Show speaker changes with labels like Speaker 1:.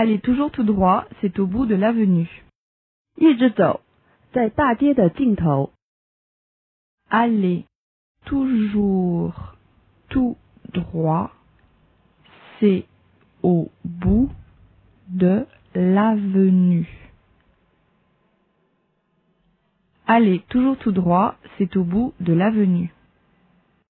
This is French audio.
Speaker 1: Allez toujours tout droit, c'est au bout de l'avenue.
Speaker 2: 一直走，在大街的尽头。
Speaker 1: Allez toujours tout droit, c'est au bout de l'avenue. Allez toujours tout droit, c'est au bout de l'avenue.